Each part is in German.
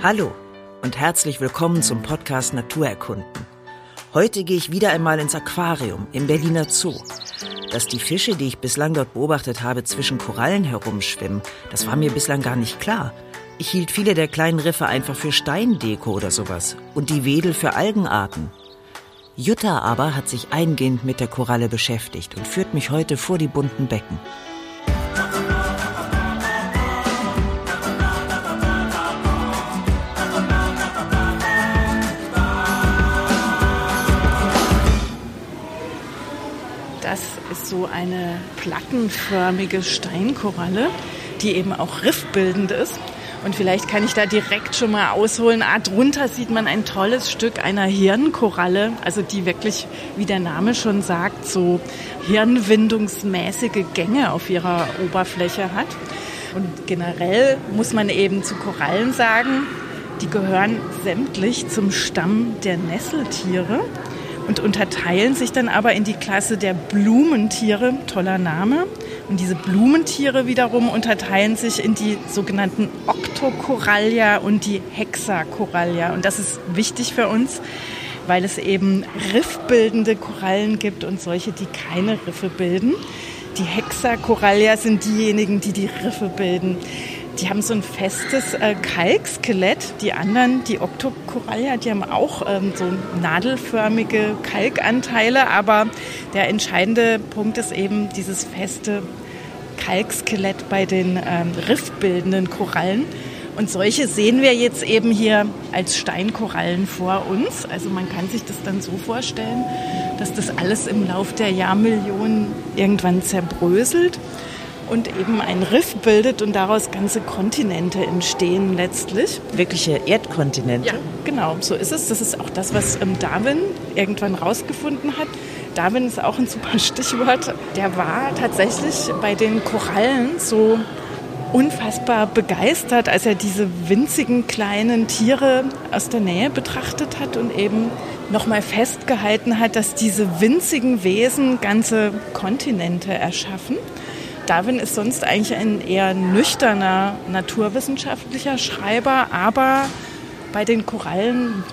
Hallo und herzlich willkommen zum Podcast Naturerkunden. Heute gehe ich wieder einmal ins Aquarium im Berliner Zoo. Dass die Fische, die ich bislang dort beobachtet habe, zwischen Korallen herumschwimmen, das war mir bislang gar nicht klar. Ich hielt viele der kleinen Riffe einfach für Steindeko oder sowas und die Wedel für Algenarten. Jutta aber hat sich eingehend mit der Koralle beschäftigt und führt mich heute vor die bunten Becken. So eine plattenförmige Steinkoralle, die eben auch riffbildend ist. Und vielleicht kann ich da direkt schon mal ausholen. Ah, drunter sieht man ein tolles Stück einer Hirnkoralle, also die wirklich, wie der Name schon sagt, so hirnwindungsmäßige Gänge auf ihrer Oberfläche hat. Und generell muss man eben zu Korallen sagen, die gehören sämtlich zum Stamm der Nesseltiere und unterteilen sich dann aber in die Klasse der Blumentiere, toller Name. Und diese Blumentiere wiederum unterteilen sich in die sogenannten Octocorallia und die Hexacorallia. Und das ist wichtig für uns, weil es eben riffbildende Korallen gibt und solche, die keine Riffe bilden. Die Hexacorallia sind diejenigen, die die Riffe bilden. Die haben so ein festes äh, Kalkskelett. Die anderen, die Octocorallia, die haben auch ähm, so nadelförmige Kalkanteile. Aber der entscheidende Punkt ist eben dieses feste Kalkskelett bei den ähm, riffbildenden Korallen. Und solche sehen wir jetzt eben hier als Steinkorallen vor uns. Also man kann sich das dann so vorstellen, dass das alles im Lauf der Jahrmillionen irgendwann zerbröselt und eben ein Riff bildet und daraus ganze Kontinente entstehen letztlich. Wirkliche Erdkontinente? Ja, genau, so ist es. Das ist auch das, was ähm, Darwin irgendwann rausgefunden hat. Darwin ist auch ein super Stichwort. Der war tatsächlich bei den Korallen so unfassbar begeistert, als er diese winzigen kleinen Tiere aus der Nähe betrachtet hat und eben nochmal festgehalten hat, dass diese winzigen Wesen ganze Kontinente erschaffen. Darwin ist sonst eigentlich ein eher nüchterner naturwissenschaftlicher Schreiber, aber bei den Korallen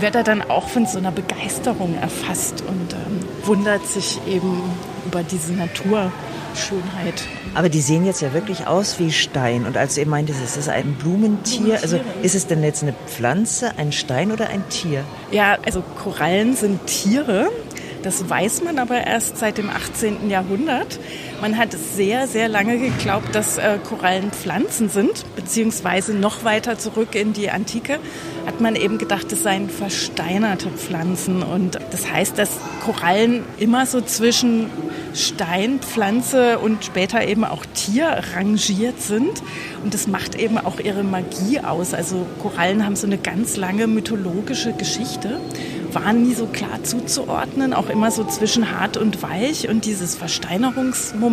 wird er dann auch von so einer Begeisterung erfasst und ähm, wundert sich eben über diese Naturschönheit. Aber die sehen jetzt ja wirklich aus wie Stein. Und als du eben meintest, es ist ein Blumentitier, also ist es denn jetzt eine Pflanze, ein Stein oder ein Tier? Ja, also Korallen sind Tiere. Das weiß man aber erst seit dem 18. Jahrhundert. Man hat sehr, sehr lange geglaubt, dass äh, Korallen Pflanzen sind, beziehungsweise noch weiter zurück in die Antike hat man eben gedacht, es seien versteinerte Pflanzen. Und das heißt, dass Korallen immer so zwischen Stein, Pflanze und später eben auch Tier rangiert sind. Und das macht eben auch ihre Magie aus. Also Korallen haben so eine ganz lange mythologische Geschichte waren nie so klar zuzuordnen, auch immer so zwischen hart und weich. Und dieses Versteinerungsmoment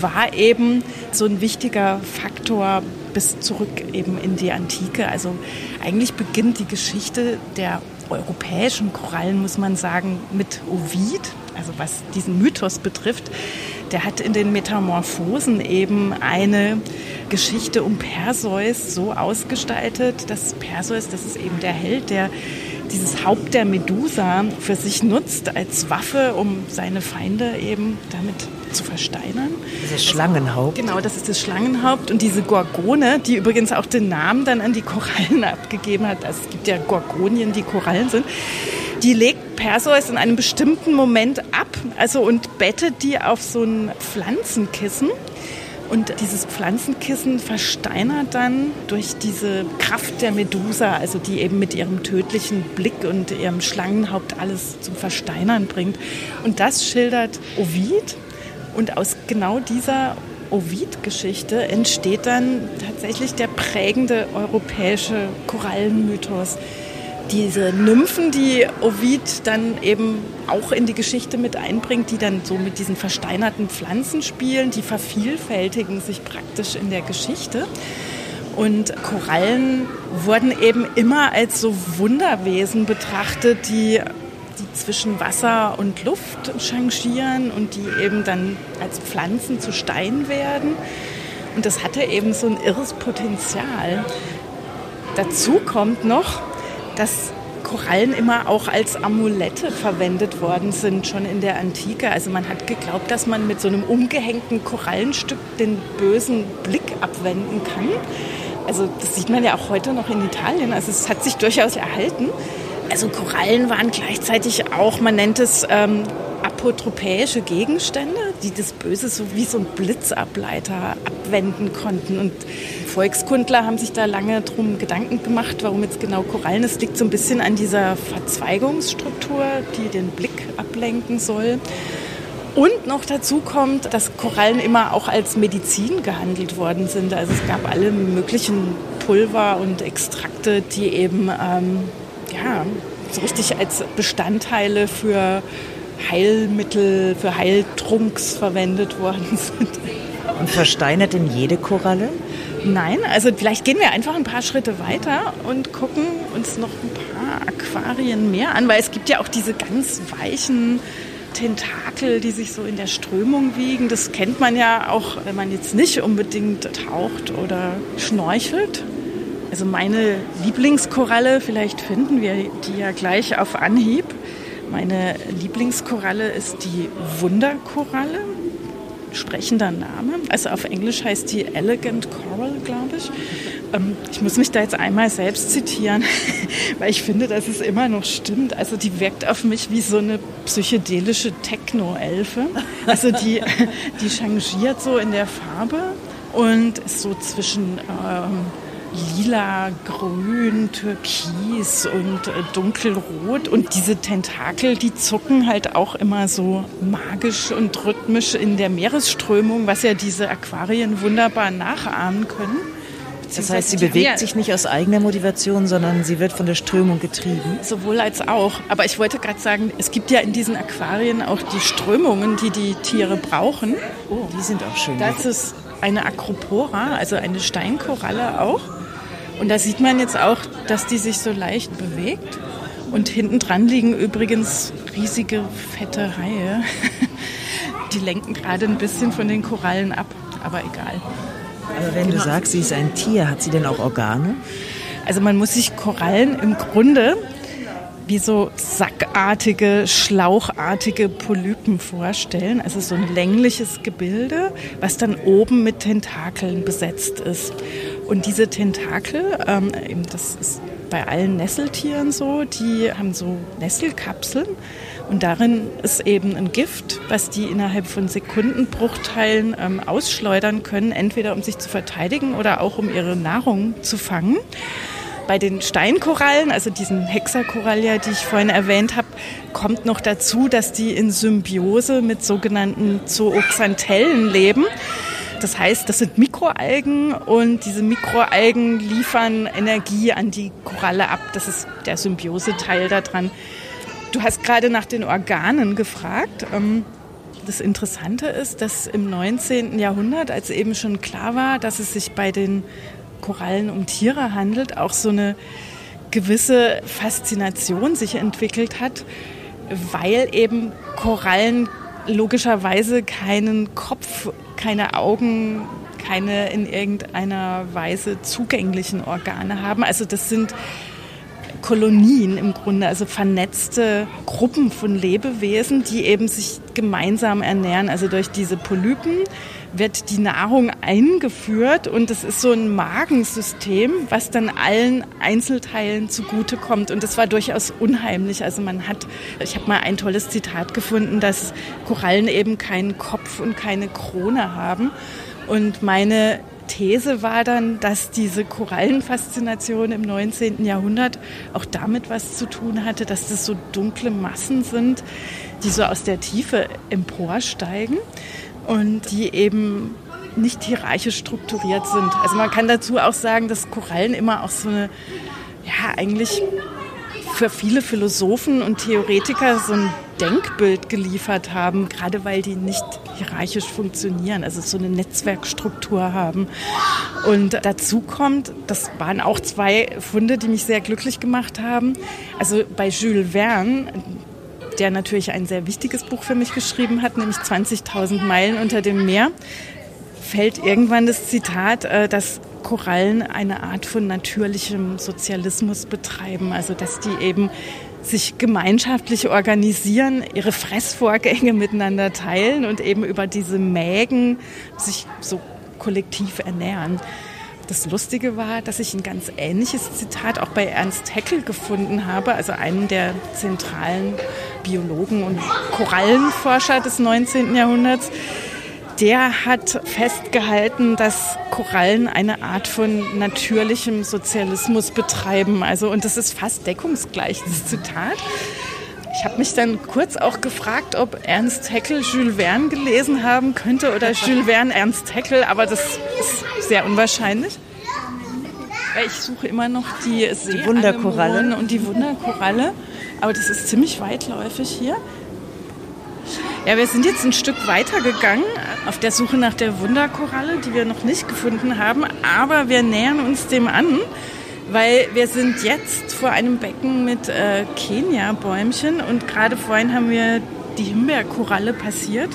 war eben so ein wichtiger Faktor bis zurück eben in die Antike. Also eigentlich beginnt die Geschichte der europäischen Korallen, muss man sagen, mit Ovid, also was diesen Mythos betrifft. Der hat in den Metamorphosen eben eine Geschichte um Perseus so ausgestaltet, dass Perseus, das ist eben der Held, der dieses Haupt der Medusa für sich nutzt als Waffe, um seine Feinde eben damit zu versteinern. Dieses Schlangenhaupt. Genau, das ist das Schlangenhaupt. Und diese Gorgone, die übrigens auch den Namen dann an die Korallen abgegeben hat. Also es gibt ja Gorgonien, die Korallen sind. Die legt Perseus in einem bestimmten Moment ab, also und bettet die auf so ein Pflanzenkissen. Und dieses Pflanzenkissen versteinert dann durch diese Kraft der Medusa, also die eben mit ihrem tödlichen Blick und ihrem Schlangenhaupt alles zum Versteinern bringt. Und das schildert Ovid. Und aus genau dieser Ovid-Geschichte entsteht dann tatsächlich der prägende europäische Korallenmythos diese Nymphen, die Ovid dann eben auch in die Geschichte mit einbringt, die dann so mit diesen versteinerten Pflanzen spielen, die vervielfältigen sich praktisch in der Geschichte. Und Korallen wurden eben immer als so Wunderwesen betrachtet, die, die zwischen Wasser und Luft changieren und die eben dann als Pflanzen zu Stein werden. Und das hatte eben so ein irres Potenzial. dazu kommt noch, dass Korallen immer auch als Amulette verwendet worden sind, schon in der Antike. Also man hat geglaubt, dass man mit so einem umgehängten Korallenstück den bösen Blick abwenden kann. Also das sieht man ja auch heute noch in Italien. Also es hat sich durchaus erhalten. Also Korallen waren gleichzeitig auch, man nennt es ähm, apotropäische Gegenstände, die das Böse so wie so ein Blitzableiter abwenden konnten. Und Volkskundler haben sich da lange drum Gedanken gemacht, warum jetzt genau Korallen. Es liegt so ein bisschen an dieser Verzweigungsstruktur, die den Blick ablenken soll. Und noch dazu kommt, dass Korallen immer auch als Medizin gehandelt worden sind. Also es gab alle möglichen Pulver und Extrakte, die eben ähm, ja, so richtig als Bestandteile für Heilmittel, für Heiltrunks verwendet worden sind. Und versteinert denn jede Koralle? Nein, also vielleicht gehen wir einfach ein paar Schritte weiter und gucken uns noch ein paar Aquarien mehr an, weil es gibt ja auch diese ganz weichen Tentakel, die sich so in der Strömung wiegen. Das kennt man ja auch, wenn man jetzt nicht unbedingt taucht oder schnorchelt. Also meine Lieblingskoralle, vielleicht finden wir die ja gleich auf Anhieb. Meine Lieblingskoralle ist die Wunderkoralle sprechender Name. Also auf Englisch heißt die Elegant Coral, glaube ich. Ähm, ich muss mich da jetzt einmal selbst zitieren, weil ich finde, dass es immer noch stimmt. Also die wirkt auf mich wie so eine psychedelische Techno-Elfe. Also die, die changiert so in der Farbe und ist so zwischen ähm, lila, grün, türkis und äh, dunkelrot. Und diese Tentakel, die zucken halt auch immer so magisch und rhythmisch in der Meeresströmung, was ja diese Aquarien wunderbar nachahmen können. Das heißt, sie bewegt sich nicht aus eigener Motivation, sondern sie wird von der Strömung getrieben. Sowohl als auch. Aber ich wollte gerade sagen, es gibt ja in diesen Aquarien auch die Strömungen, die die Tiere brauchen. Oh, die sind auch schön. Das ist eine Acropora, also eine Steinkoralle auch. Und da sieht man jetzt auch, dass die sich so leicht bewegt. Und hinten dran liegen übrigens riesige, fette Haie. Die lenken gerade ein bisschen von den Korallen ab, aber egal. Aber wenn genau. du sagst, sie ist ein Tier, hat sie denn auch Organe? Also man muss sich Korallen im Grunde wie so sackartige, schlauchartige Polypen vorstellen. Also so ein längliches Gebilde, was dann oben mit Tentakeln besetzt ist. Und diese Tentakel, ähm, das ist bei allen Nesseltieren so, die haben so Nesselkapseln und darin ist eben ein Gift, was die innerhalb von Sekundenbruchteilen ähm, ausschleudern können, entweder um sich zu verteidigen oder auch um ihre Nahrung zu fangen. Bei den Steinkorallen, also diesen Hexakorallia, die ich vorhin erwähnt habe, kommt noch dazu, dass die in Symbiose mit sogenannten Zooxanthellen leben. Das heißt, das sind Mikroalgen und diese Mikroalgen liefern Energie an die Koralle ab. Das ist der Symbiose-Teil daran. Du hast gerade nach den Organen gefragt. Ähm, das Interessante ist, dass im 19. Jahrhundert, als eben schon klar war, dass es sich bei den Korallen um Tiere handelt, auch so eine gewisse Faszination sich entwickelt hat, weil eben Korallen logischerweise keinen Kopf, keine Augen, keine in irgendeiner Weise zugänglichen Organe haben. Also das sind Kolonien im Grunde, also vernetzte Gruppen von Lebewesen, die eben sich gemeinsam ernähren, also durch diese Polypen wird die Nahrung eingeführt und es ist so ein Magensystem, was dann allen Einzelteilen zugutekommt. Und das war durchaus unheimlich. Also man hat, ich habe mal ein tolles Zitat gefunden, dass Korallen eben keinen Kopf und keine Krone haben. Und meine These war dann, dass diese Korallenfaszination im 19. Jahrhundert auch damit was zu tun hatte, dass das so dunkle Massen sind, die so aus der Tiefe emporsteigen und die eben nicht hierarchisch strukturiert sind. Also man kann dazu auch sagen, dass Korallen immer auch so eine, ja, eigentlich für viele Philosophen und Theoretiker so ein Denkbild geliefert haben, gerade weil die nicht hierarchisch funktionieren, also so eine Netzwerkstruktur haben. Und dazu kommt, das waren auch zwei Funde, die mich sehr glücklich gemacht haben. Also bei Jules Verne, der natürlich ein sehr wichtiges Buch für mich geschrieben hat, nämlich 20.000 Meilen unter dem Meer, fällt irgendwann das Zitat, äh, dass Korallen eine Art von natürlichem Sozialismus betreiben. Also dass die eben sich gemeinschaftlich organisieren, ihre Fressvorgänge miteinander teilen und eben über diese Mägen sich so kollektiv ernähren. Das Lustige war, dass ich ein ganz ähnliches Zitat auch bei Ernst Haeckel gefunden habe, also einen der zentralen Biologen und Korallenforscher des 19. Jahrhunderts. Der hat festgehalten, dass Korallen eine Art von natürlichem Sozialismus betreiben. Also, und das ist fast deckungsgleich, das Zitat. Ich habe mich dann kurz auch gefragt, ob Ernst Haeckel Jules Verne gelesen haben könnte oder Jules Verne Ernst Haeckel, aber das ist sehr unwahrscheinlich. Weil ich suche immer noch die, die Wunderkoralle und die Wunderkoralle, aber das ist ziemlich weitläufig hier. Ja, wir sind jetzt ein Stück weiter gegangen auf der Suche nach der Wunderkoralle, die wir noch nicht gefunden haben, aber wir nähern uns dem an weil wir sind jetzt vor einem Becken mit äh, Kenia-Bäumchen und gerade vorhin haben wir die Himbeerkoralle passiert.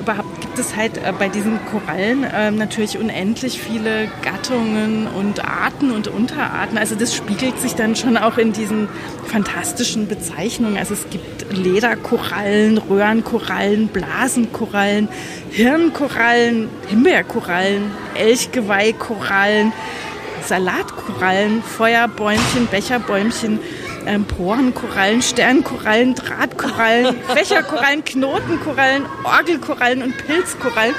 Überhaupt gibt es halt äh, bei diesen Korallen äh, natürlich unendlich viele Gattungen und Arten und Unterarten. Also das spiegelt sich dann schon auch in diesen fantastischen Bezeichnungen. Also es gibt Lederkorallen, Röhrenkorallen, Blasenkorallen, Hirnkorallen, Himbeerkorallen, Elchgeweihkorallen. Salatkorallen, Feuerbäumchen, Becherbäumchen, ähm, Porenkorallen, Sternkorallen, Drahtkorallen, Fächerkorallen, Knotenkorallen, Orgelkorallen und Pilzkorallen.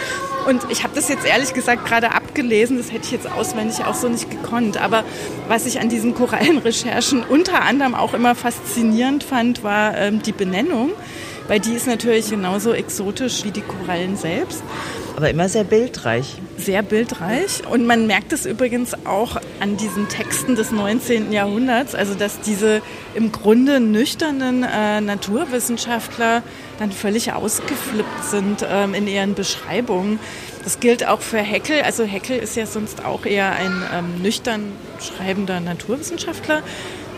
Und ich habe das jetzt ehrlich gesagt gerade abgelesen, das hätte ich jetzt auswendig auch so nicht gekonnt. Aber was ich an diesen Korallenrecherchen unter anderem auch immer faszinierend fand, war ähm, die Benennung, weil die ist natürlich genauso exotisch wie die Korallen selbst. Aber immer sehr bildreich. Sehr bildreich. Und man merkt es übrigens auch an diesen Texten des 19. Jahrhunderts, also dass diese im Grunde nüchternen äh, Naturwissenschaftler dann völlig ausgeflippt sind ähm, in ihren Beschreibungen. Das gilt auch für Heckel. Also Heckel ist ja sonst auch eher ein ähm, nüchtern schreibender Naturwissenschaftler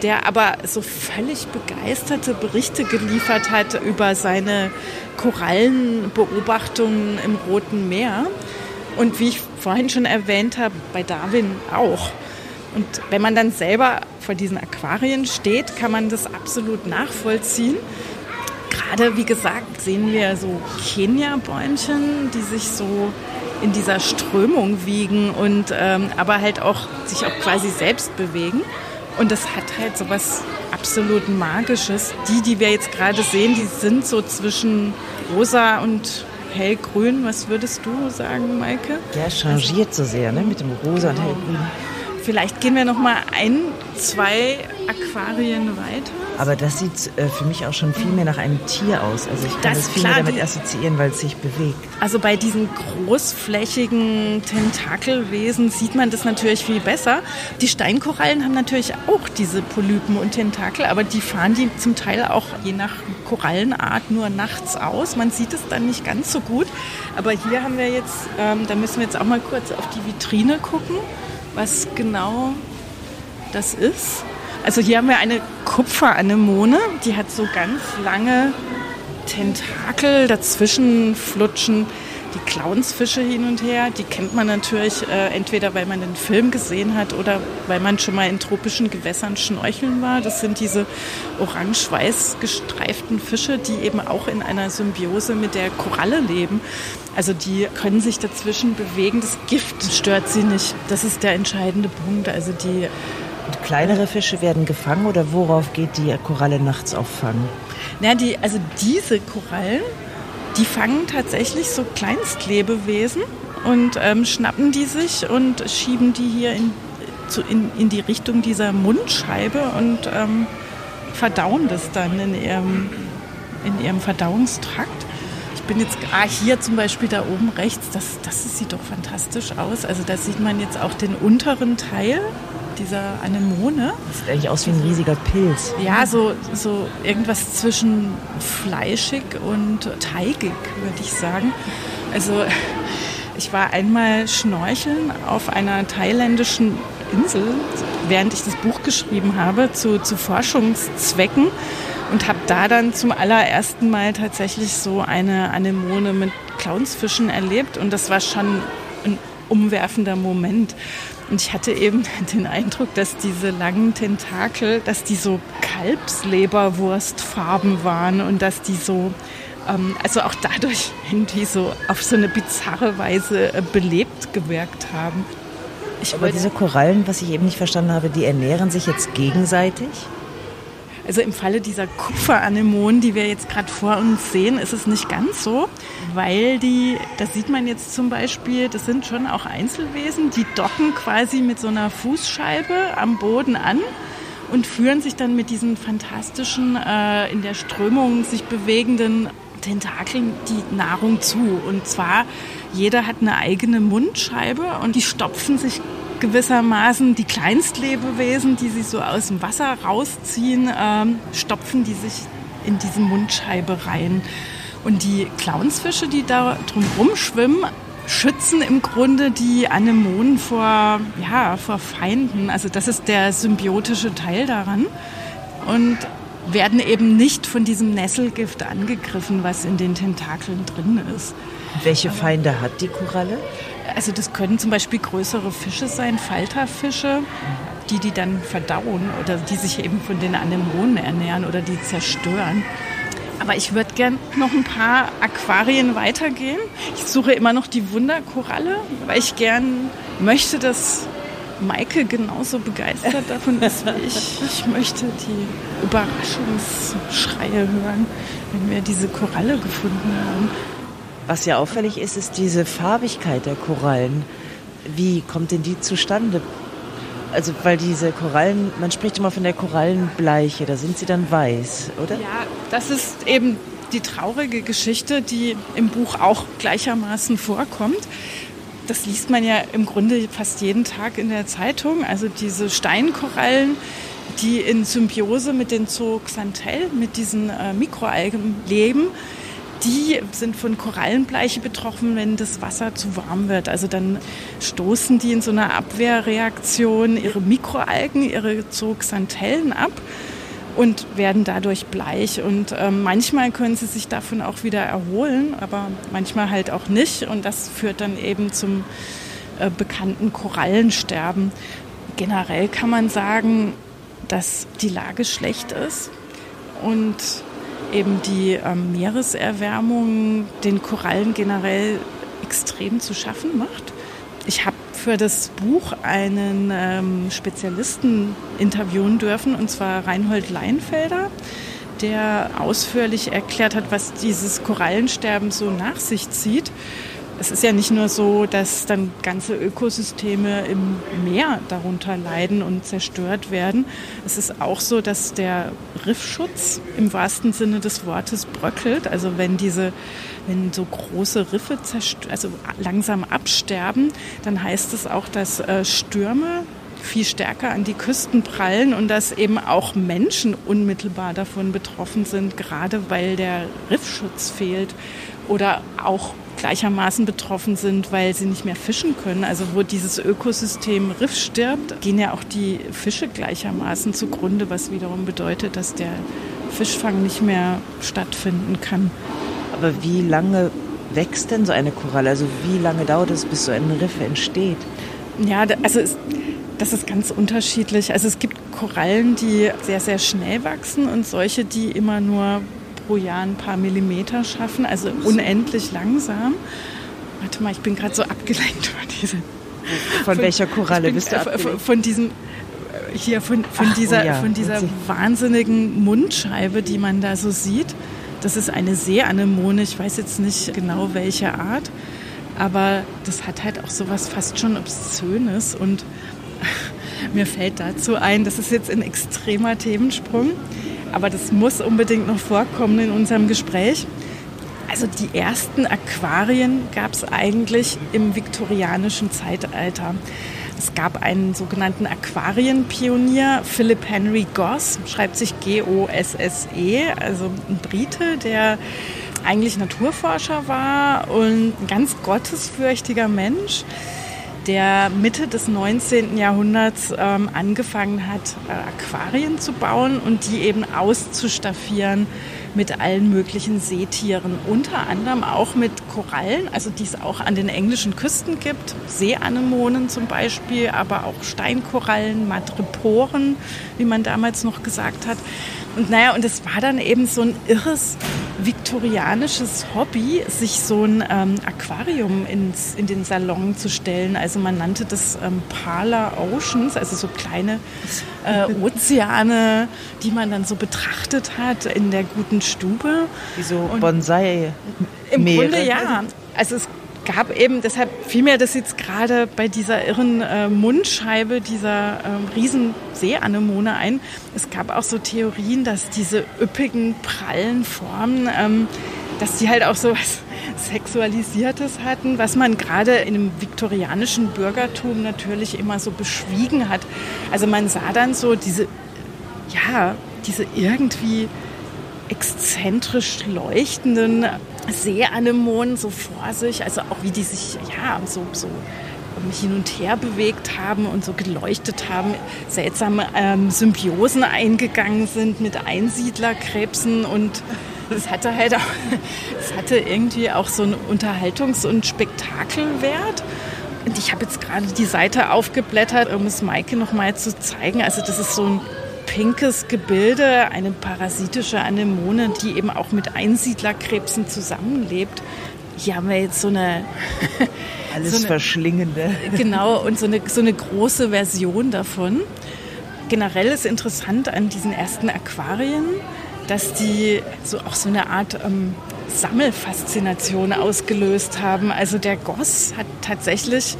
der aber so völlig begeisterte Berichte geliefert hat über seine Korallenbeobachtungen im Roten Meer. Und wie ich vorhin schon erwähnt habe, bei Darwin auch. Und wenn man dann selber vor diesen Aquarien steht, kann man das absolut nachvollziehen. Gerade, wie gesagt, sehen wir so Kenia-Bäumchen, die sich so in dieser Strömung wiegen und ähm, aber halt auch sich auch quasi selbst bewegen. Und das hat halt so was absolut Magisches. Die, die wir jetzt gerade sehen, die sind so zwischen rosa und hellgrün. Was würdest du sagen, Maike? Ja, changiert so sehr, ne? Mit dem rosa und hellgrün. Vielleicht gehen wir noch mal ein, zwei Aquarien weiter. Aber das sieht äh, für mich auch schon viel mehr nach einem Tier aus. Also ich kann das, das viel klar, mehr damit assoziieren, weil es sich bewegt. Also bei diesen großflächigen Tentakelwesen sieht man das natürlich viel besser. Die Steinkorallen haben natürlich auch diese Polypen und Tentakel, aber die fahren die zum Teil auch je nach Korallenart nur nachts aus. Man sieht es dann nicht ganz so gut. Aber hier haben wir jetzt, ähm, da müssen wir jetzt auch mal kurz auf die Vitrine gucken, was genau das ist. Also hier haben wir eine Kupferanemone, die hat so ganz lange Tentakel, dazwischen flutschen die Clownsfische hin und her. Die kennt man natürlich äh, entweder, weil man den Film gesehen hat oder weil man schon mal in tropischen Gewässern schnorcheln war. Das sind diese orange-weiß gestreiften Fische, die eben auch in einer Symbiose mit der Koralle leben. Also die können sich dazwischen bewegen. Das Gift stört sie nicht. Das ist der entscheidende Punkt. Also die kleinere Fische werden gefangen oder worauf geht die Koralle nachts auffangen? Na, die, also diese Korallen, die fangen tatsächlich so Kleinstlebewesen und ähm, schnappen die sich und schieben die hier in, zu, in, in die Richtung dieser Mundscheibe und ähm, verdauen das dann in ihrem, in ihrem Verdauungstrakt. Ich bin jetzt, ah, hier zum Beispiel da oben rechts, das, das sieht doch fantastisch aus. Also da sieht man jetzt auch den unteren Teil dieser Anemone. Das sieht eigentlich aus wie ein riesiger Pilz. Ja, so, so irgendwas zwischen fleischig und teigig, würde ich sagen. Also ich war einmal schnorcheln auf einer thailändischen Insel, während ich das Buch geschrieben habe, zu, zu Forschungszwecken und habe da dann zum allerersten Mal tatsächlich so eine Anemone mit Clownsfischen erlebt und das war schon ein umwerfender Moment. Und ich hatte eben den Eindruck, dass diese langen Tentakel, dass die so Kalbsleberwurstfarben waren und dass die so, ähm, also auch dadurch irgendwie so auf so eine bizarre Weise äh, belebt gewirkt haben. Ich Aber diese Korallen, was ich eben nicht verstanden habe, die ernähren sich jetzt gegenseitig? Also im Falle dieser Kupferanemonen, die wir jetzt gerade vor uns sehen, ist es nicht ganz so, weil die, das sieht man jetzt zum Beispiel, das sind schon auch Einzelwesen, die docken quasi mit so einer Fußscheibe am Boden an und führen sich dann mit diesen fantastischen, äh, in der Strömung sich bewegenden Tentakeln die Nahrung zu. Und zwar, jeder hat eine eigene Mundscheibe und die stopfen sich gewissermaßen die Kleinstlebewesen, die sich so aus dem Wasser rausziehen, ähm, stopfen die sich in diese Mundscheibe rein. Und die Clownsfische, die da drumherum schwimmen, schützen im Grunde die Anemonen vor, ja, vor Feinden. Also das ist der symbiotische Teil daran. Und werden eben nicht von diesem Nesselgift angegriffen, was in den Tentakeln drin ist. Welche Feinde hat die Koralle? Also das können zum Beispiel größere Fische sein, Falterfische, die die dann verdauen oder die sich eben von den Anemonen ernähren oder die zerstören. Aber ich würde gern noch ein paar Aquarien weitergehen. Ich suche immer noch die Wunderkoralle, weil ich gern möchte, dass Maike genauso begeistert davon ist wie ich. Ich möchte die Überraschungsschreie hören, wenn wir diese Koralle gefunden haben. Was ja auffällig ist, ist diese Farbigkeit der Korallen. Wie kommt denn die zustande? Also, weil diese Korallen, man spricht immer von der Korallenbleiche, da sind sie dann weiß, oder? Ja, das ist eben die traurige Geschichte, die im Buch auch gleichermaßen vorkommt. Das liest man ja im Grunde fast jeden Tag in der Zeitung. Also diese Steinkorallen, die in Symbiose mit den Zooxanthell, mit diesen äh, Mikroalgen leben, die sind von Korallenbleiche betroffen, wenn das Wasser zu warm wird. Also dann stoßen die in so einer Abwehrreaktion ihre Mikroalgen, ihre Zooxanthellen ab und werden dadurch bleich. Und äh, manchmal können sie sich davon auch wieder erholen, aber manchmal halt auch nicht. Und das führt dann eben zum äh, bekannten Korallensterben. Generell kann man sagen, dass die Lage schlecht ist und eben die ähm, Meereserwärmung den Korallen generell extrem zu schaffen macht. Ich habe für das Buch einen ähm, Spezialisten interviewen dürfen, und zwar Reinhold Leinfelder, der ausführlich erklärt hat, was dieses Korallensterben so nach sich zieht es ist ja nicht nur so, dass dann ganze Ökosysteme im Meer darunter leiden und zerstört werden. Es ist auch so, dass der Riffschutz im wahrsten Sinne des Wortes bröckelt. Also wenn diese, wenn so große Riffe also langsam absterben, dann heißt es auch, dass äh, Stürme viel stärker an die Küsten prallen und dass eben auch Menschen unmittelbar davon betroffen sind, gerade weil der Riffschutz fehlt oder auch gleichermaßen betroffen sind, weil sie nicht mehr fischen können. Also wo dieses Ökosystem Riff stirbt, gehen ja auch die Fische gleichermaßen zugrunde, was wiederum bedeutet, dass der Fischfang nicht mehr stattfinden kann. Aber wie lange wächst denn so eine Koralle? Also wie lange dauert es, bis so ein Riff entsteht? Ja, also es, das ist ganz unterschiedlich. Also es gibt Korallen, die sehr, sehr schnell wachsen und solche, die immer nur pro Jahr ein paar Millimeter schaffen, also unendlich langsam. Warte mal, ich bin gerade so abgelenkt von diesem. Von, von welcher Koralle bin, bist du abgelenkt? Von, von diesem äh, hier von, von Ach, dieser, oh ja. von dieser wahnsinnigen Mundscheibe, die man da so sieht. Das ist eine Seeanemone, ich weiß jetzt nicht genau welche Art, aber das hat halt auch sowas fast schon Obszönes und mir fällt dazu ein, das ist jetzt ein extremer Themensprung, aber das muss unbedingt noch vorkommen in unserem Gespräch. Also die ersten Aquarien gab es eigentlich im viktorianischen Zeitalter. Es gab einen sogenannten Aquarienpionier, Philip Henry Goss, schreibt sich G-O-S-S-E, also ein Brite, der eigentlich Naturforscher war und ein ganz gottesfürchtiger Mensch der Mitte des 19. Jahrhunderts ähm, angefangen hat, äh, Aquarien zu bauen und die eben auszustaffieren mit allen möglichen Seetieren, unter anderem auch mit Korallen, also die es auch an den englischen Küsten gibt, Seeanemonen zum Beispiel, aber auch Steinkorallen, Madreporen, wie man damals noch gesagt hat. Und naja, und es war dann eben so ein irres viktorianisches Hobby, sich so ein ähm, Aquarium ins, in den Salon zu stellen. Also man nannte das ähm, Parlor Oceans, also so kleine äh, Ozeane, die man dann so betrachtet hat in der guten Stube. Wie so Bonsai. Im Grunde ja. Also es gab eben, deshalb fiel mir das jetzt gerade bei dieser irren äh, Mundscheibe dieser äh, riesen Seeanemone ein. Es gab auch so Theorien, dass diese üppigen, prallen Formen, ähm, dass die halt auch so was Sexualisiertes hatten, was man gerade in dem viktorianischen Bürgertum natürlich immer so beschwiegen hat. Also man sah dann so diese, ja, diese irgendwie exzentrisch leuchtenden Seeanemonen so vor sich, also auch wie die sich ja so, so hin und her bewegt haben und so geleuchtet haben, seltsame ähm, Symbiosen eingegangen sind mit Einsiedlerkrebsen und das hatte halt auch, das hatte irgendwie auch so einen Unterhaltungs- und Spektakelwert. Und ich habe jetzt gerade die Seite aufgeblättert, um es Maike nochmal zu zeigen. Also das ist so ein pinkes Gebilde, eine parasitische Anemone, die eben auch mit Einsiedlerkrebsen zusammenlebt. Hier haben wir jetzt so eine alles so eine, verschlingende. Genau und so eine so eine große Version davon. Generell ist interessant an diesen ersten Aquarien, dass die so auch so eine Art ähm, Sammelfaszination ausgelöst haben. Also der Goss hat tatsächlich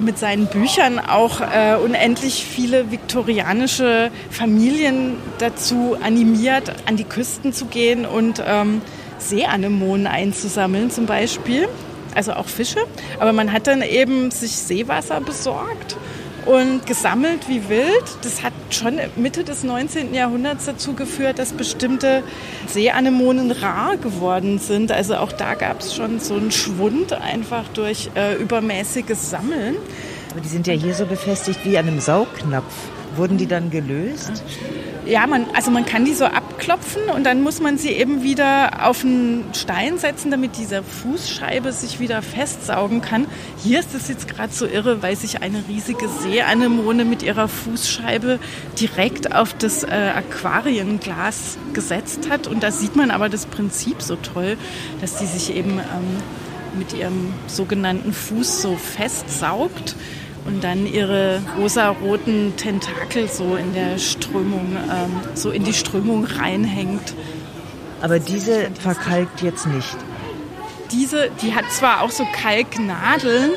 mit seinen Büchern auch äh, unendlich viele viktorianische Familien dazu animiert, an die Küsten zu gehen und ähm, Seeanemonen einzusammeln zum Beispiel. Also auch Fische. Aber man hat dann eben sich Seewasser besorgt und gesammelt wie wild. Das hat schon Mitte des 19. Jahrhunderts dazu geführt, dass bestimmte Seeanemonen rar geworden sind. Also auch da gab es schon so einen Schwund einfach durch äh, übermäßiges Sammeln. Aber die sind ja hier so befestigt wie an einem Saugnapf. Wurden die dann gelöst? Ja, man, also man kann die so abklopfen und dann muss man sie eben wieder auf einen Stein setzen, damit diese Fußscheibe sich wieder festsaugen kann. Hier ist es jetzt gerade so irre, weil sich eine riesige Seeanemone mit ihrer Fußscheibe direkt auf das äh, Aquarienglas gesetzt hat. Und da sieht man aber das Prinzip so toll, dass die sich eben ähm, mit ihrem sogenannten Fuß so festsaugt und dann ihre rosa-roten Tentakel so in der Strömung, ähm, so in die Strömung reinhängt. Aber diese verkalkt jetzt nicht. Diese, die hat zwar auch so Kalknadeln,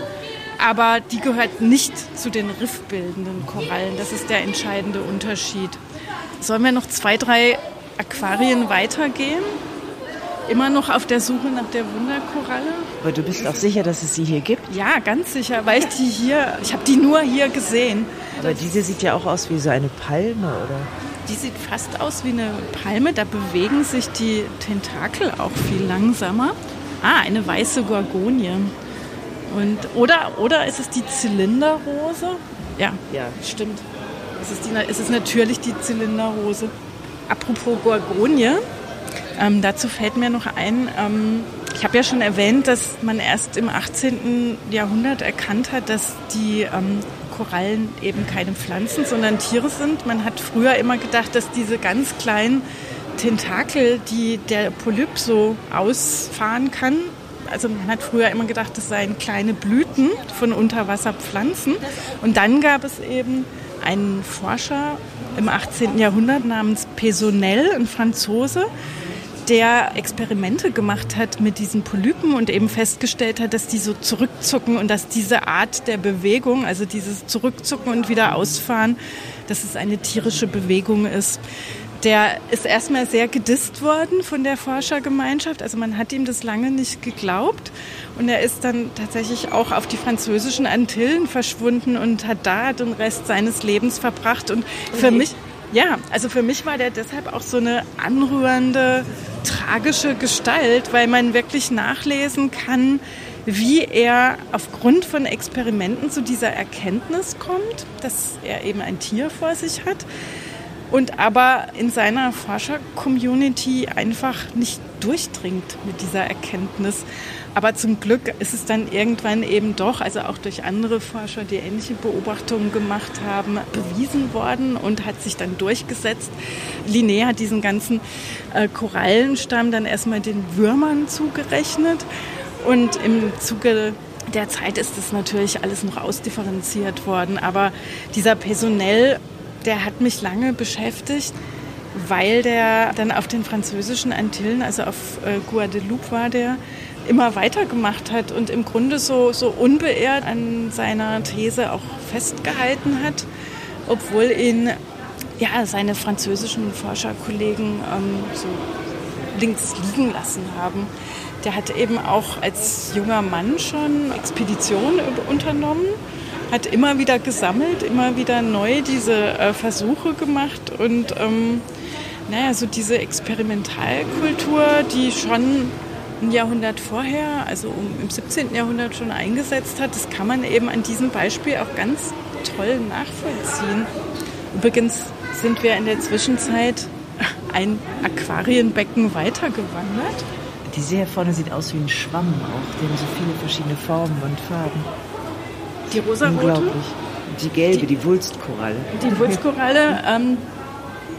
aber die gehört nicht zu den riffbildenden Korallen. Das ist der entscheidende Unterschied. Sollen wir noch zwei, drei Aquarien weitergehen? Immer noch auf der Suche nach der Wunderkoralle. Aber du bist auch sicher, dass es sie hier gibt? Ja, ganz sicher, weil ich die hier, ich habe die nur hier gesehen. Aber diese sieht ja auch aus wie so eine Palme, oder? Die sieht fast aus wie eine Palme, da bewegen sich die Tentakel auch viel langsamer. Ah, eine weiße Gorgonie. Und, oder, oder ist es die Zylinderrose? Ja, ja. stimmt. Es ist, die, es ist natürlich die Zylinderrose. Apropos Gorgonie, ähm, dazu fällt mir noch ein, ähm, ich habe ja schon erwähnt, dass man erst im 18. Jahrhundert erkannt hat, dass die ähm, Korallen eben keine Pflanzen, sondern Tiere sind. Man hat früher immer gedacht, dass diese ganz kleinen Tentakel, die der Polyp so ausfahren kann, also man hat früher immer gedacht, das seien kleine Blüten von Unterwasserpflanzen. Und dann gab es eben einen Forscher im 18. Jahrhundert namens Pesonel, ein Franzose, der Experimente gemacht hat mit diesen Polypen und eben festgestellt hat, dass die so zurückzucken und dass diese Art der Bewegung, also dieses Zurückzucken und wieder ausfahren, dass es eine tierische Bewegung ist. Der ist erstmal sehr gedisst worden von der Forschergemeinschaft. Also man hat ihm das lange nicht geglaubt. Und er ist dann tatsächlich auch auf die französischen Antillen verschwunden und hat da den Rest seines Lebens verbracht. Und für mich, ja, also für mich war der deshalb auch so eine anrührende tragische Gestalt, weil man wirklich nachlesen kann, wie er aufgrund von Experimenten zu dieser Erkenntnis kommt, dass er eben ein Tier vor sich hat. und aber in seiner Forscher-Community einfach nicht durchdringt mit dieser Erkenntnis. Aber zum Glück ist es dann irgendwann eben doch, also auch durch andere Forscher, die ähnliche Beobachtungen gemacht haben, bewiesen worden und hat sich dann durchgesetzt. Linné hat diesen ganzen äh, Korallenstamm dann erstmal den Würmern zugerechnet und im Zuge der Zeit ist das natürlich alles noch ausdifferenziert worden. Aber dieser Personell, der hat mich lange beschäftigt weil der dann auf den französischen Antillen, also auf äh, Guadeloupe war der, immer weitergemacht hat und im Grunde so, so unbeirrt an seiner These auch festgehalten hat, obwohl ihn ja, seine französischen Forscherkollegen ähm, so links liegen lassen haben. Der hat eben auch als junger Mann schon Expeditionen unternommen, hat immer wieder gesammelt, immer wieder neu diese äh, Versuche gemacht und ähm, naja, so diese Experimentalkultur, die schon ein Jahrhundert vorher, also im 17. Jahrhundert schon eingesetzt hat, das kann man eben an diesem Beispiel auch ganz toll nachvollziehen. Übrigens sind wir in der Zwischenzeit ein Aquarienbecken weitergewandert. Die See hier vorne sieht aus wie ein Schwamm auch, die haben so viele verschiedene Formen und Farben. Die rosarote? Unglaublich. Die gelbe, die, die Wulstkoralle. Die Wulstkoralle, ähm,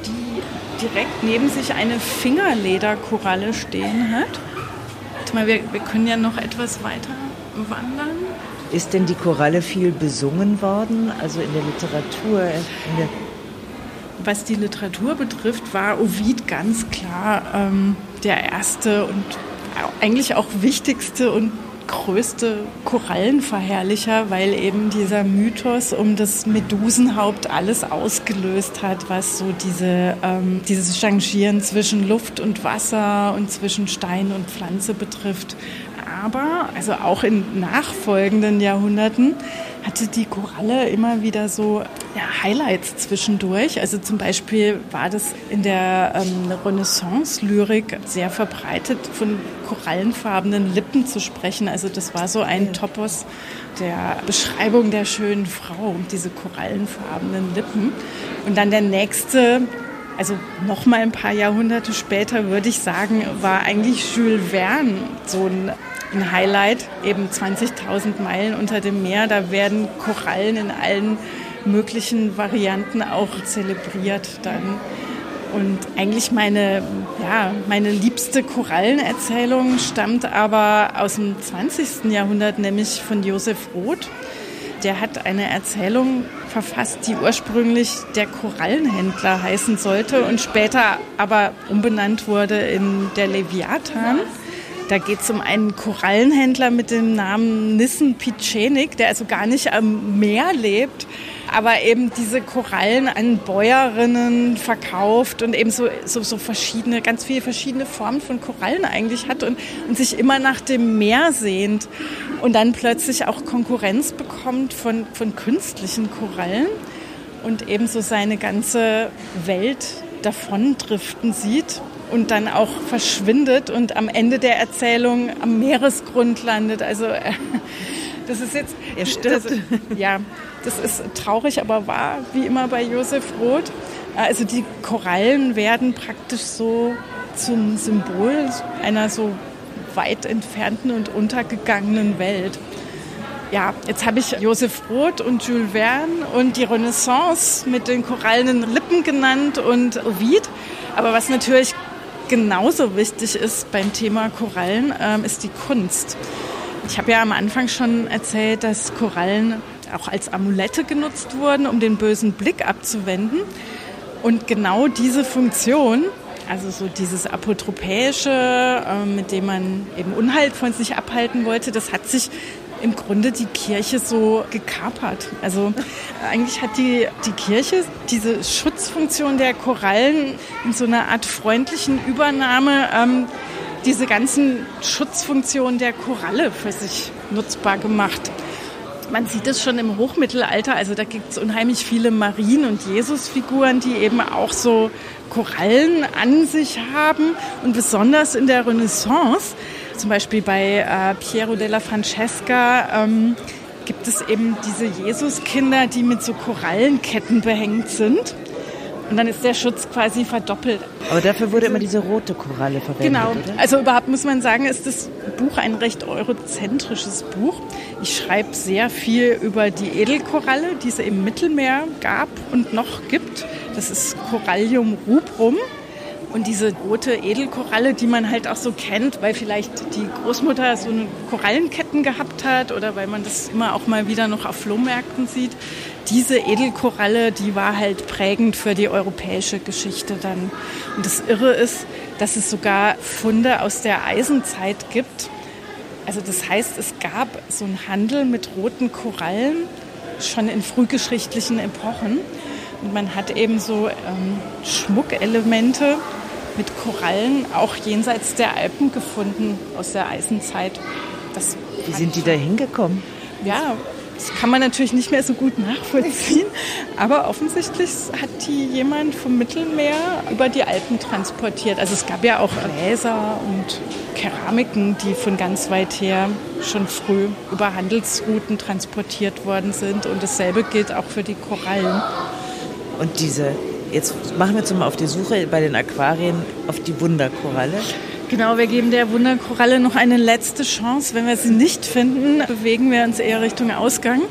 die direkt neben sich eine Fingerlederkoralle stehen hat mal, wir, wir können ja noch etwas weiter wandern. Ist denn die Koralle viel besungen worden, also in der Literatur? In der Was die Literatur betrifft, war Ovid ganz klar ähm, der erste und eigentlich auch wichtigste und größte Korallenverherrlicher, weil eben dieser Mythos um das Medusenhaupt alles ausgelöst hat, was so diese, ähm, dieses Changieren zwischen Luft und Wasser und zwischen Stein und Pflanze betrifft. Aber, also auch in nachfolgenden Jahrhunderten, hatte die Koralle immer wieder so ja, Highlights zwischendurch. Also zum Beispiel war das in der ähm, Renaissance-Lyrik sehr verbreitet, von korallenfarbenen Lippen zu sprechen. Also das war so ein Topos der Beschreibung der schönen Frau, diese korallenfarbenen Lippen. Und dann der nächste also noch mal ein paar Jahrhunderte später würde ich sagen, war eigentlich Jules Verne so ein ein Highlight, eben 20.000 Meilen unter dem Meer. Da werden Korallen in allen möglichen Varianten auch zelebriert dann. Und eigentlich meine, ja, meine liebste Korallenerzählung stammt aber aus dem 20. Jahrhundert, nämlich von Josef Roth. Der hat eine Erzählung verfasst, die ursprünglich der Korallenhändler heißen sollte und später aber umbenannt wurde in der Leviathan. Da geht es um einen Korallenhändler mit dem Namen Nissen Picenik, der also gar nicht am Meer lebt, aber eben diese Korallen an Bäuerinnen verkauft und eben so, so, so verschiedene, ganz viele verschiedene Formen von Korallen eigentlich hat und, und sich immer nach dem Meer sehnt und dann plötzlich auch Konkurrenz bekommt von, von künstlichen Korallen und eben so seine ganze Welt davondriften sieht und dann auch verschwindet und am Ende der Erzählung am Meeresgrund landet. Also äh, das ist jetzt, er stirbt. Das, ja, das ist traurig, aber wahr, wie immer bei Josef Roth. Also die Korallen werden praktisch so zum Symbol einer so weit entfernten und untergegangenen Welt. Ja, jetzt habe ich Josef Roth und Jules Verne und die Renaissance mit den korallenen Lippen genannt und Ovid. Aber was natürlich genauso wichtig ist beim Thema Korallen, ähm, ist die Kunst. Ich habe ja am Anfang schon erzählt, dass Korallen auch als Amulette genutzt wurden, um den bösen Blick abzuwenden. Und genau diese Funktion, also so dieses Apotropäische, äh, mit dem man eben Unheil von sich abhalten wollte, das hat sich im Grunde die Kirche so gekapert. Also eigentlich hat die, die Kirche diese Schutzfunktion der Korallen in so einer Art freundlichen Übernahme ähm, diese ganzen Schutzfunktionen der Koralle für sich nutzbar gemacht. Man sieht es schon im Hochmittelalter, also da gibt es unheimlich viele Marien- und Jesusfiguren, die eben auch so Korallen an sich haben. Und besonders in der Renaissance zum Beispiel bei äh, Piero della Francesca ähm, gibt es eben diese Jesuskinder, die mit so Korallenketten behängt sind. Und dann ist der Schutz quasi verdoppelt. Aber dafür wurde immer diese rote Koralle verwendet. Genau. Oder? Also überhaupt muss man sagen, ist das Buch ein recht eurozentrisches Buch. Ich schreibe sehr viel über die Edelkoralle, die es im Mittelmeer gab und noch gibt. Das ist Corallium rubrum. Und diese rote Edelkoralle, die man halt auch so kennt, weil vielleicht die Großmutter so eine Korallenketten gehabt hat oder weil man das immer auch mal wieder noch auf Flohmärkten sieht. Diese Edelkoralle, die war halt prägend für die europäische Geschichte dann. Und das Irre ist, dass es sogar Funde aus der Eisenzeit gibt. Also das heißt, es gab so einen Handel mit roten Korallen schon in frühgeschichtlichen Epochen. Und man hat eben so ähm, Schmuckelemente mit Korallen auch jenseits der Alpen gefunden aus der Eisenzeit. Das Wie sind die da hingekommen? Ja, das kann man natürlich nicht mehr so gut nachvollziehen, aber offensichtlich hat die jemand vom Mittelmeer über die Alpen transportiert. Also es gab ja auch Gläser und Keramiken, die von ganz weit her schon früh über Handelsrouten transportiert worden sind. Und dasselbe gilt auch für die Korallen. Und diese Jetzt machen wir uns mal auf die Suche bei den Aquarien auf die Wunderkoralle. Genau, wir geben der Wunderkoralle noch eine letzte Chance. Wenn wir sie nicht finden, bewegen wir uns eher Richtung Ausgang.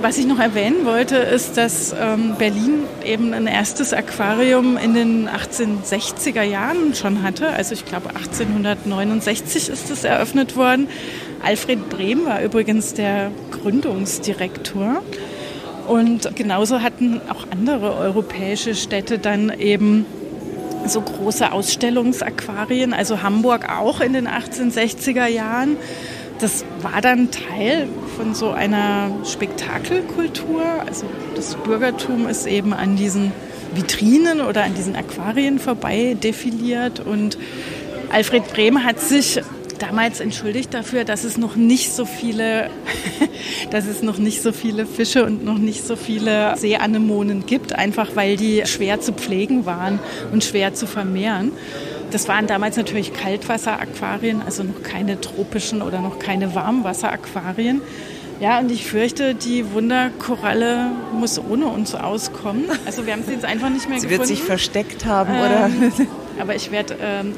Was ich noch erwähnen wollte, ist, dass ähm, Berlin eben ein erstes Aquarium in den 1860er Jahren schon hatte. Also ich glaube 1869 ist es eröffnet worden. Alfred Brehm war übrigens der Gründungsdirektor. Und genauso hatten auch andere europäische Städte dann eben so große Ausstellungsaquarien, also Hamburg auch in den 1860er Jahren. Das war dann Teil von so einer Spektakelkultur. Also das Bürgertum ist eben an diesen Vitrinen oder an diesen Aquarien vorbei defiliert und Alfred Brehm hat sich damals entschuldigt dafür, dass es noch nicht so viele, dass es noch nicht so viele Fische und noch nicht so viele Seeanemonen gibt, einfach weil die schwer zu pflegen waren und schwer zu vermehren. Das waren damals natürlich Kaltwasseraquarien, also noch keine tropischen oder noch keine Warmwasseraquarien. Ja, und ich fürchte, die Wunderkoralle muss ohne uns auskommen. Also wir haben sie jetzt einfach nicht mehr sie gefunden. Sie wird sich versteckt haben, ähm, oder? Aber ich werde ähm,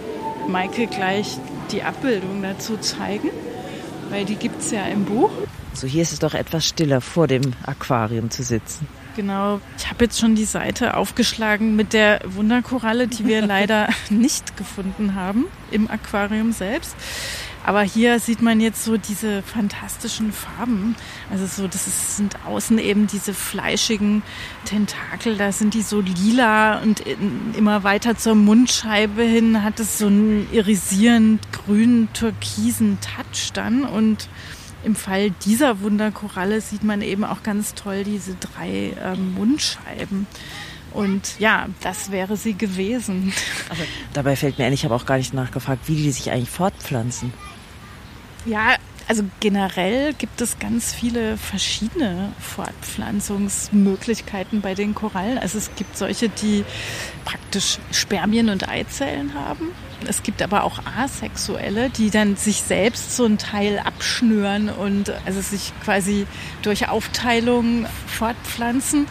Maike gleich die Abbildung dazu zeigen, weil die gibt es ja im Buch. So, hier ist es doch etwas stiller, vor dem Aquarium zu sitzen. Genau, ich habe jetzt schon die Seite aufgeschlagen mit der Wunderkoralle, die wir leider nicht gefunden haben im Aquarium selbst. Aber hier sieht man jetzt so diese fantastischen Farben. Also so, das ist, sind außen eben diese fleischigen Tentakel, da sind die so lila und immer weiter zur Mundscheibe hin hat es so einen irisierend grünen, türkisen Touch dann und im Fall dieser Wunderkoralle sieht man eben auch ganz toll diese drei äh, Mundscheiben. Und ja, das wäre sie gewesen. Aber dabei fällt mir ein, ich habe auch gar nicht nachgefragt, wie die sich eigentlich fortpflanzen. Ja, also generell gibt es ganz viele verschiedene Fortpflanzungsmöglichkeiten bei den Korallen. Also es gibt solche, die praktisch Spermien und Eizellen haben. Es gibt aber auch asexuelle, die dann sich selbst so ein Teil abschnüren und also sich quasi durch Aufteilung fortpflanzen.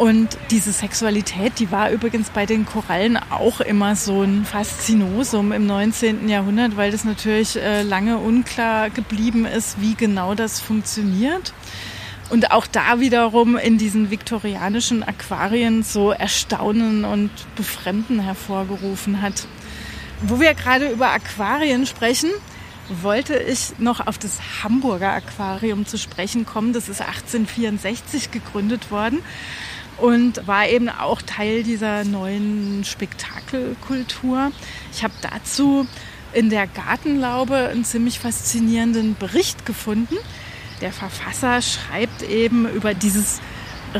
Und diese Sexualität, die war übrigens bei den Korallen auch immer so ein Faszinosum im 19. Jahrhundert, weil das natürlich äh, lange unklar geblieben ist, wie genau das funktioniert. Und auch da wiederum in diesen viktorianischen Aquarien so Erstaunen und Befremden hervorgerufen hat. Wo wir gerade über Aquarien sprechen, wollte ich noch auf das Hamburger Aquarium zu sprechen kommen. Das ist 1864 gegründet worden und war eben auch Teil dieser neuen Spektakelkultur. Ich habe dazu in der Gartenlaube einen ziemlich faszinierenden Bericht gefunden. Der Verfasser schreibt eben über dieses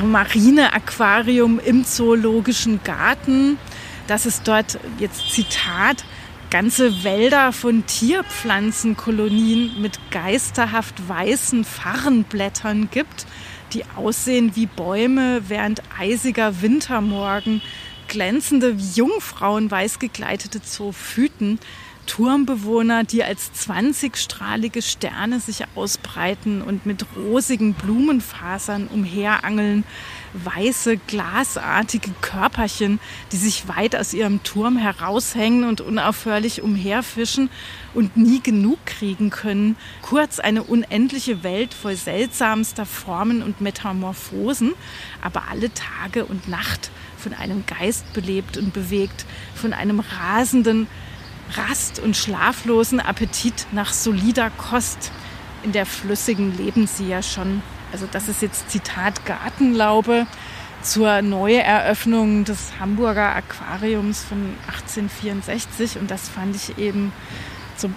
Marineaquarium im Zoologischen Garten, dass es dort jetzt Zitat ganze Wälder von Tierpflanzenkolonien mit geisterhaft weißen Farrenblättern gibt die aussehen wie Bäume während eisiger Wintermorgen, glänzende wie Jungfrauen weiß gekleidete Zoophyten, Turmbewohner, die als 20-strahlige Sterne sich ausbreiten und mit rosigen Blumenfasern umherangeln. Weiße, glasartige Körperchen, die sich weit aus ihrem Turm heraushängen und unaufhörlich umherfischen und nie genug kriegen können. Kurz eine unendliche Welt voll seltsamster Formen und Metamorphosen, aber alle Tage und Nacht von einem Geist belebt und bewegt, von einem rasenden, Rast und schlaflosen Appetit nach solider Kost. In der flüssigen leben sie ja schon. Also das ist jetzt Zitat Gartenlaube zur Neueröffnung des Hamburger Aquariums von 1864 und das fand ich eben so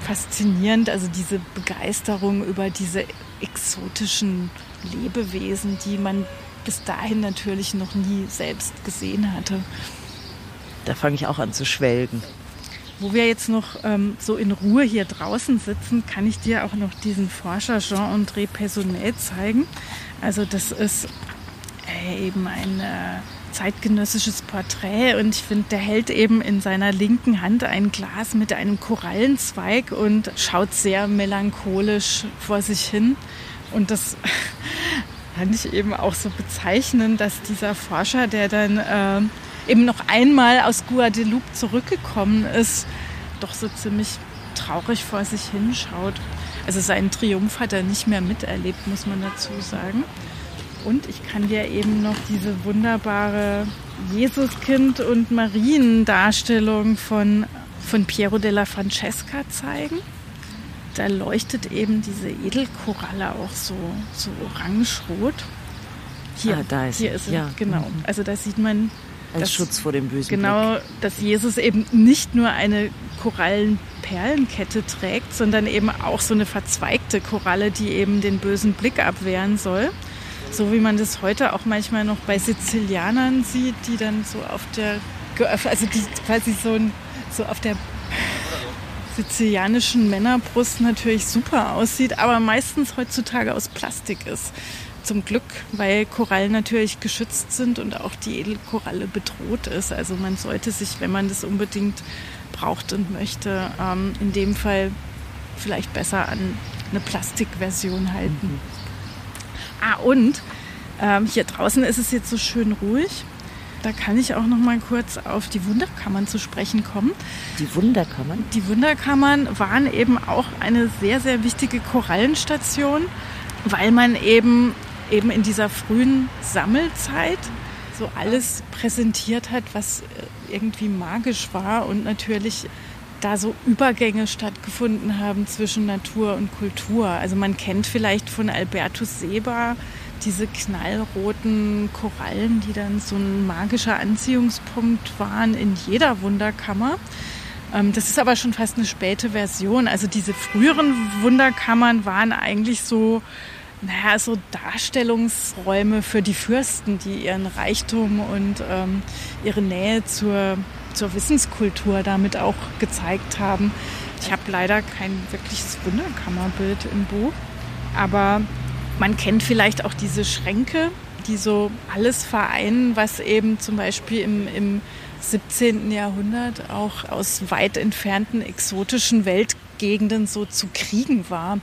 faszinierend, also diese Begeisterung über diese exotischen Lebewesen, die man bis dahin natürlich noch nie selbst gesehen hatte. Da fange ich auch an zu schwelgen. Wo wir jetzt noch ähm, so in Ruhe hier draußen sitzen, kann ich dir auch noch diesen Forscher Jean-André Personnet zeigen. Also das ist äh, eben ein äh, zeitgenössisches Porträt und ich finde, der hält eben in seiner linken Hand ein Glas mit einem Korallenzweig und schaut sehr melancholisch vor sich hin. Und das fand ich eben auch so bezeichnend, dass dieser Forscher, der dann äh, eben noch einmal aus Guadeloupe zurückgekommen ist, doch so ziemlich traurig vor sich hinschaut. Also seinen Triumph hat er nicht mehr miterlebt, muss man dazu sagen. Und ich kann dir eben noch diese wunderbare Jesuskind- und Mariendarstellung von, von Piero della Francesca zeigen. Da leuchtet eben diese Edelkoralle auch so, so orange-rot. Hier, ah, da ist hier ist ja. genau. Mhm. Also da sieht man als dass, Schutz vor dem bösen Genau, Blick. dass Jesus eben nicht nur eine Korallenperlenkette trägt, sondern eben auch so eine verzweigte Koralle, die eben den bösen Blick abwehren soll. So wie man das heute auch manchmal noch bei Sizilianern sieht, die dann so auf der also die quasi so, so auf der sizilianischen Männerbrust natürlich super aussieht, aber meistens heutzutage aus Plastik ist zum Glück, weil Korallen natürlich geschützt sind und auch die Edelkoralle bedroht ist. Also man sollte sich, wenn man das unbedingt braucht und möchte, ähm, in dem Fall vielleicht besser an eine Plastikversion halten. Mhm. Ah, und ähm, hier draußen ist es jetzt so schön ruhig. Da kann ich auch noch mal kurz auf die Wunderkammern zu sprechen kommen. Die Wunderkammern? Die Wunderkammern waren eben auch eine sehr, sehr wichtige Korallenstation, weil man eben eben in dieser frühen Sammelzeit so alles präsentiert hat, was äh, irgendwie magisch war und natürlich da so Übergänge stattgefunden haben zwischen Natur und Kultur. Also man kennt vielleicht von Albertus Seba diese knallroten Korallen, die dann so ein magischer Anziehungspunkt waren in jeder Wunderkammer. Ähm, das ist aber schon fast eine späte Version. Also diese früheren Wunderkammern waren eigentlich so naja, so Darstellungsräume für die Fürsten, die ihren Reichtum und ähm, ihre Nähe zur, zur Wissenskultur damit auch gezeigt haben. Ich habe leider kein wirkliches Wunderkammerbild im Buch, aber man kennt vielleicht auch diese Schränke, die so alles vereinen, was eben zum Beispiel im, im 17. Jahrhundert auch aus weit entfernten exotischen Weltgegenden so zu kriegen war.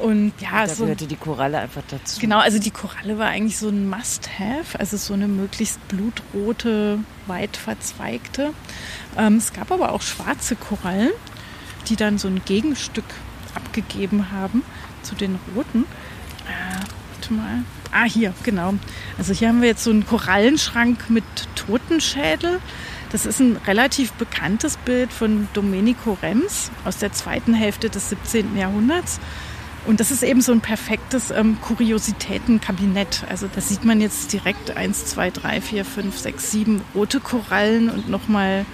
Und ja, da so, gehörte die Koralle einfach dazu. Genau, also die Koralle war eigentlich so ein Must-Have, also so eine möglichst blutrote, weit verzweigte. Ähm, es gab aber auch schwarze Korallen, die dann so ein Gegenstück abgegeben haben zu den roten. Äh, warte mal. Ah, hier, genau. Also hier haben wir jetzt so einen Korallenschrank mit Totenschädel. Das ist ein relativ bekanntes Bild von Domenico Rems aus der zweiten Hälfte des 17. Jahrhunderts. Und das ist eben so ein perfektes ähm, Kuriositätenkabinett. Also da sieht man jetzt direkt eins, zwei, drei, vier, fünf, sechs, sieben rote Korallen und nochmal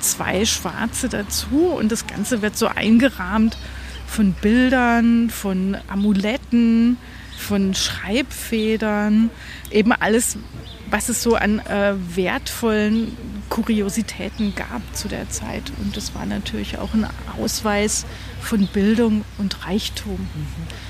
zwei schwarze dazu. Und das Ganze wird so eingerahmt von Bildern, von Amuletten, von Schreibfedern. Eben alles, was es so an äh, wertvollen Kuriositäten gab zu der Zeit. Und das war natürlich auch ein Ausweis von Bildung und Reichtum. Mhm.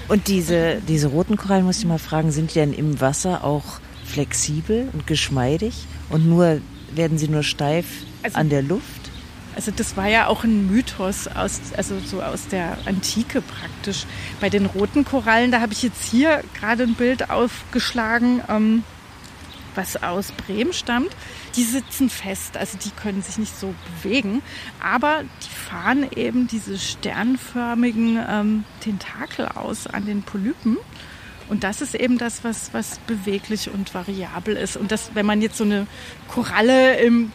Und diese, diese roten Korallen, muss ich mal fragen, sind die denn im Wasser auch flexibel und geschmeidig? Und nur werden sie nur steif also, an der Luft? Also das war ja auch ein Mythos aus, also so aus der Antike praktisch. Bei den roten Korallen, da habe ich jetzt hier gerade ein Bild aufgeschlagen, ähm, was aus Bremen stammt. Die sitzen fest, also die können sich nicht so bewegen, aber die fahren eben diese sternförmigen ähm, Tentakel aus an den Polypen. Und das ist eben das, was, was beweglich und variabel ist. Und das, wenn man jetzt so eine Koralle im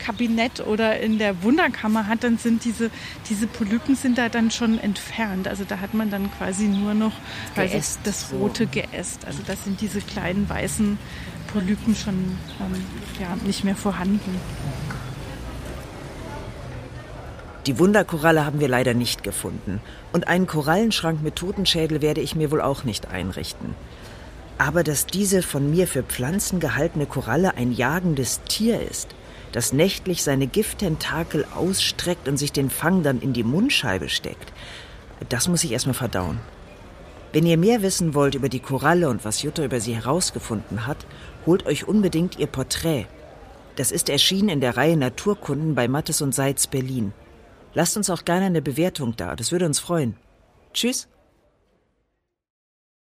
Kuriositätenkabinett oder in der Wunderkammer hat, dann sind diese, diese Polypen sind da dann schon entfernt. Also da hat man dann quasi nur noch Geäst, das rote Geäst. Also das sind diese kleinen weißen Polypen schon ähm, ja, nicht mehr vorhanden. Die Wunderkoralle haben wir leider nicht gefunden. Und einen Korallenschrank mit Totenschädel werde ich mir wohl auch nicht einrichten. Aber dass diese von mir für Pflanzen gehaltene Koralle ein jagendes Tier ist, das nächtlich seine Gifttentakel ausstreckt und sich den Fang dann in die Mundscheibe steckt, das muss ich erstmal verdauen. Wenn ihr mehr wissen wollt über die Koralle und was Jutta über sie herausgefunden hat, holt euch unbedingt ihr Porträt. Das ist erschienen in der Reihe Naturkunden bei Mattes und Seitz Berlin. Lasst uns auch gerne eine Bewertung da, das würde uns freuen. Tschüss.